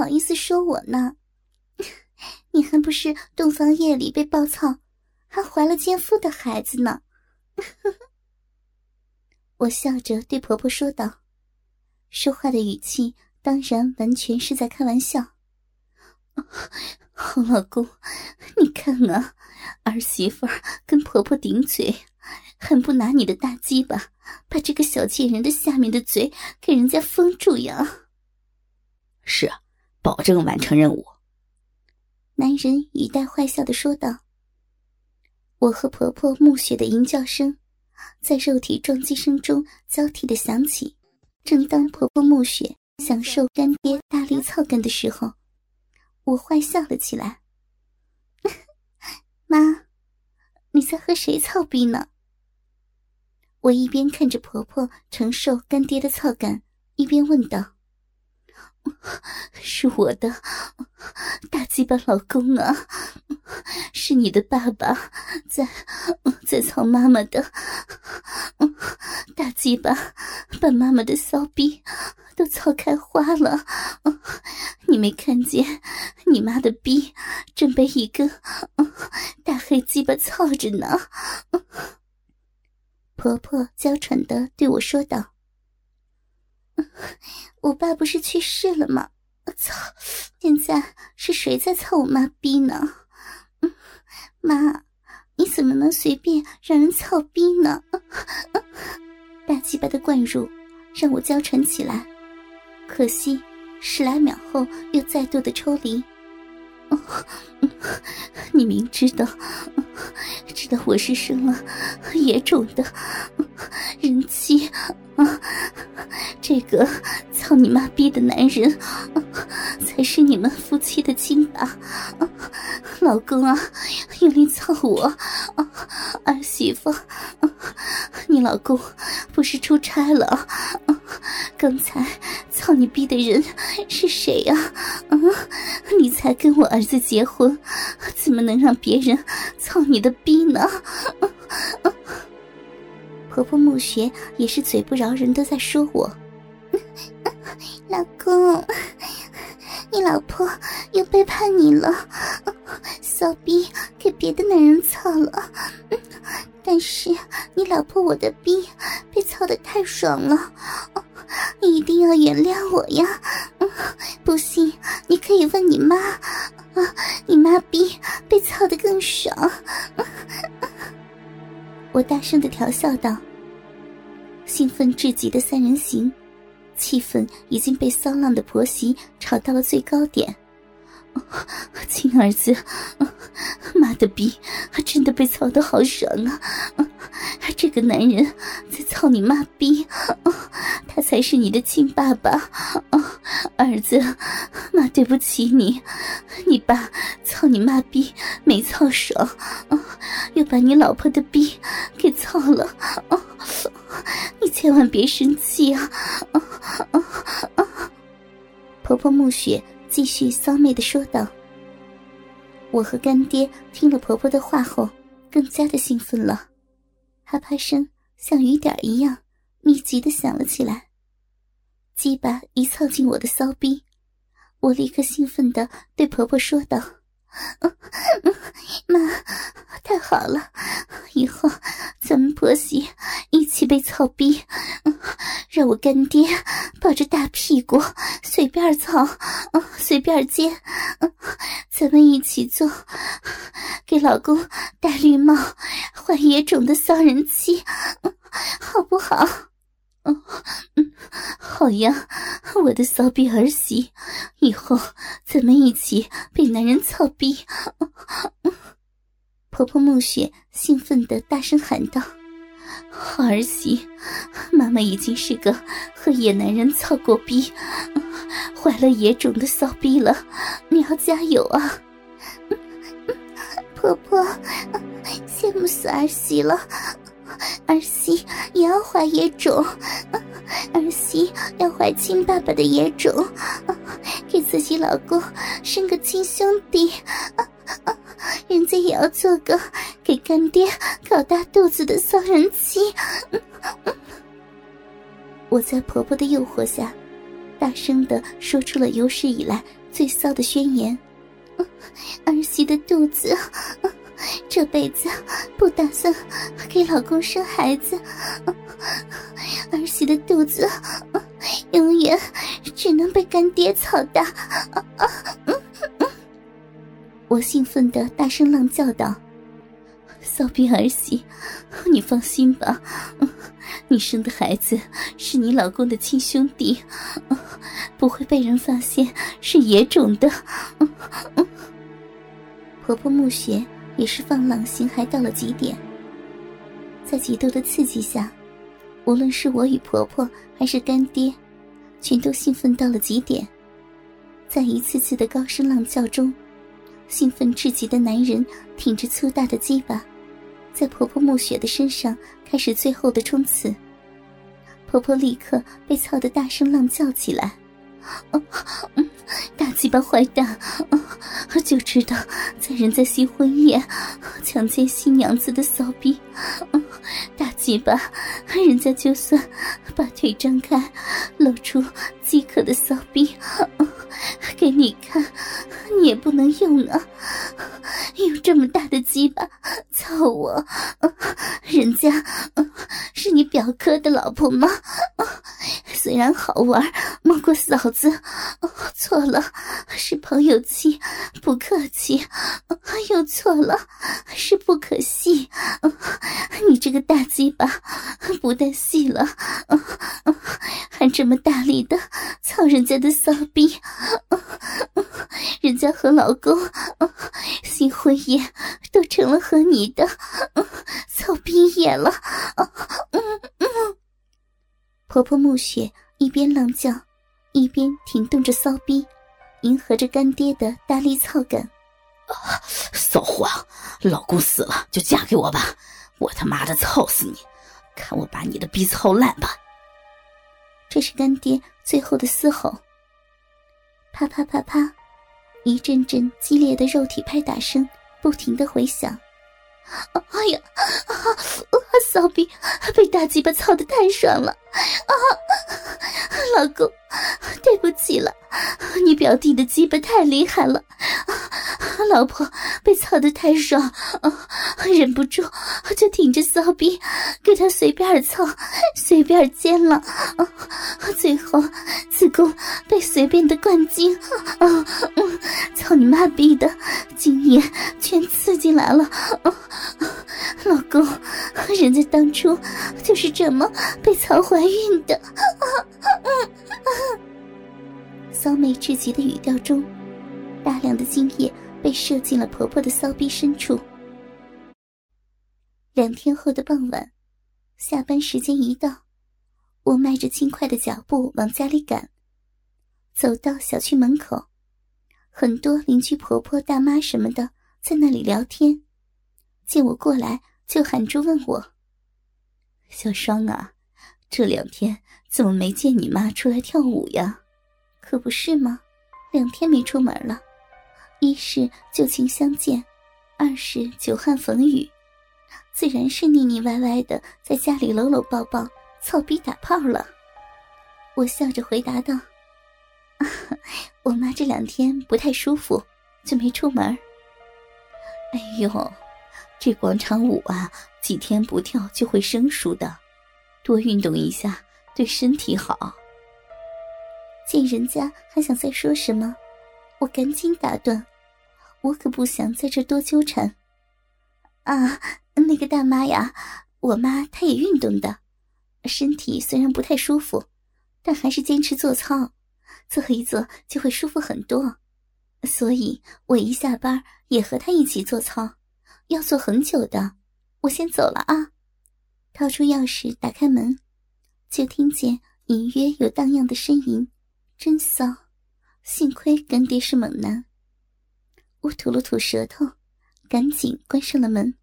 好意思说我呢？你还不是洞房夜里被暴操，还怀了奸夫的孩子呢？我笑着对婆婆说道，说话的语气当然完全是在开玩笑。好老公，你看啊，儿媳妇跟婆婆顶嘴，还不拿你的大鸡巴把这个小贱人的下面的嘴给人家封住呀？是啊，保证完成任务。男人语带坏笑的说道。我和婆婆暮雪的吟叫声，在肉体撞击声中交替的响起。正当婆婆暮雪享受干爹大力操干的时候，我坏笑了起来。妈，你在和谁操逼呢？我一边看着婆婆承受干爹的操干，一边问道。是我的大鸡巴老公啊！是你的爸爸在在操妈妈的大鸡巴，把妈妈的骚逼都操开花了。你没看见你妈的逼正被一根大黑鸡巴操着呢？婆婆娇喘的对我说道。我爸不是去世了吗？我操！现在是谁在操我妈逼呢？妈，你怎么能随便让人操逼呢？大鸡巴的灌入让我娇喘起来，可惜十来秒后又再度的抽离。你明知道，知道我是生了野种的人妻啊！这个操你妈逼的男人，才是你们夫妻的亲爸。老公啊，用力操我！儿媳妇，你老公不是出差了？刚才操你逼的人是谁呀？嗯，你才跟我儿子结婚，怎么能让别人操你的逼呢？婆婆暮雪也是嘴不饶人的在说我。老公，你老婆又背叛你了，骚逼给别的男人操了。但是你老婆我的逼被操的太爽了，你一定要原谅我呀！不信你可以问你妈，你妈逼被操的更爽。我大声的调笑道，兴奋至极的三人行。气氛已经被骚浪的婆媳炒到了最高点，亲儿子，妈的逼，真的被操的好爽啊！这个男人在操你妈逼，他才是你的亲爸爸。儿子，妈对不起你，你爸操你妈逼没操爽，又把你老婆的逼给操了。你千万别生气啊！婆婆暮雪继续骚媚的说道。我和干爹听了婆婆的话后，更加的兴奋了，啪啪声像雨点一样密集的响了起来。鸡巴一凑进我的骚逼，我立刻兴奋的对婆婆说道。妈，太好了！以后咱们婆媳一起被操逼，让我干爹抱着大屁股随便操，随便接，咱们一起做，给老公戴绿帽、换野种的骚人妻，好不好？嗯，好呀，我的骚逼儿媳，以后咱们一起被男人操逼。婆婆暮雪兴奋的大声喊道：“好儿媳，妈妈已经是个和野男人操过逼、怀了野种的骚逼了，你要加油啊！” 婆婆，羡慕死儿媳了。儿媳也要怀野种，儿媳要怀亲爸爸的野种，给自己老公生个亲兄弟，人家也要做个给干爹搞大肚子的骚人妻。我在婆婆的诱惑下，大声的说出了有史以来最骚的宣言：“儿媳的肚子，这辈子不打算给老公生孩子，儿媳的肚子永远只能被干爹操大。”我兴奋的大声浪叫道：“骚逼儿媳，你放心吧，你生的孩子是你老公的亲兄弟，不会被人发现是野种的。”婆婆暮雪也是放浪形骸到了极点，在极度的刺激下，无论是我与婆婆还是干爹，全都兴奋到了极点，在一次次的高声浪叫中。兴奋至极的男人挺着粗大的鸡巴，在婆婆暮雪的身上开始最后的冲刺。婆婆立刻被操得大声浪叫起来：“大鸡巴坏蛋，就知道在人在新婚夜强奸新娘子的骚逼！大鸡巴，人家就算把腿张开，露出饥渴的骚逼给你看。”你也不能用啊！用这么大的鸡巴操我，人家是你表哥的老婆吗？虽然好玩，摸过嫂子，错了，是朋友妻，不客气，又错了，是不可细。你这个大鸡巴不但细了，还这么大力的操人家的骚逼。人家和老公新婚夜都成了和你的操逼夜了。婆婆暮雪一边浪叫，一边停动着骚逼，迎合着干爹的大力操感。骚货，老公死了就嫁给我吧，我他妈的操死你！看我把你的逼操烂吧！这是干爹最后的嘶吼。啪啪啪啪。一阵阵激烈的肉体拍打声不停的回响。哎呀，啊骚逼被大鸡巴操的太爽了！啊，老公，对不起了，你表弟的鸡巴太厉害了。老婆被操的太爽，忍不住就挺着骚逼给他随便操，随便奸了。最后子宫被随便的灌精，操你妈逼的，精液全刺进来了。老公，人家当初就是这么被操怀孕的。骚媚至极的语调中，大量的精液被射进了婆婆的骚逼深处。两天后的傍晚，下班时间一到，我迈着轻快的脚步往家里赶。走到小区门口，很多邻居婆婆、大妈什么的在那里聊天。见我过来，就喊住问我：“小双啊，这两天怎么没见你妈出来跳舞呀？可不是吗？两天没出门了，一是旧情相见，二是久旱逢雨，自然是腻腻歪歪的在家里搂搂抱抱、操逼打炮了。”我笑着回答道：“我妈这两天不太舒服，就没出门。”哎呦！这广场舞啊，几天不跳就会生疏的，多运动一下对身体好。见人家还想再说什么，我赶紧打断，我可不想在这多纠缠。啊，那个大妈呀，我妈她也运动的，身体虽然不太舒服，但还是坚持做操，做一做就会舒服很多，所以我一下班也和她一起做操。要做很久的，我先走了啊！掏出钥匙打开门，就听见隐约有荡漾的呻吟，真骚！幸亏干爹是猛男。我吐了吐舌头，赶紧关上了门。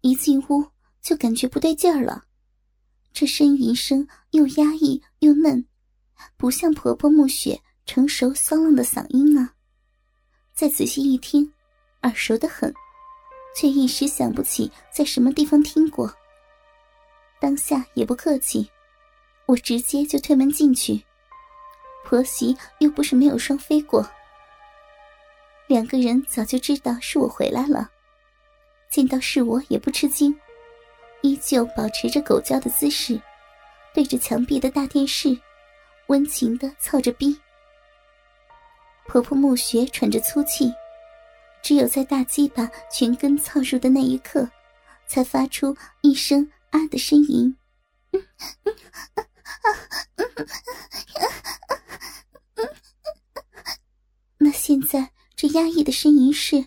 一进屋就感觉不对劲儿了，这呻吟声又压抑又嫩，不像婆婆暮雪成熟骚浪的嗓音啊！再仔细一听，耳熟的很。却一时想不起在什么地方听过。当下也不客气，我直接就推门进去，婆媳又不是没有双飞过。两个人早就知道是我回来了，见到是我也不吃惊，依旧保持着狗叫的姿势，对着墙壁的大电视，温情的操着逼。婆婆墓穴喘着粗气，只有在大鸡巴全根操入的那一刻，才发出一声“啊”的呻吟。那现在这压抑的呻吟是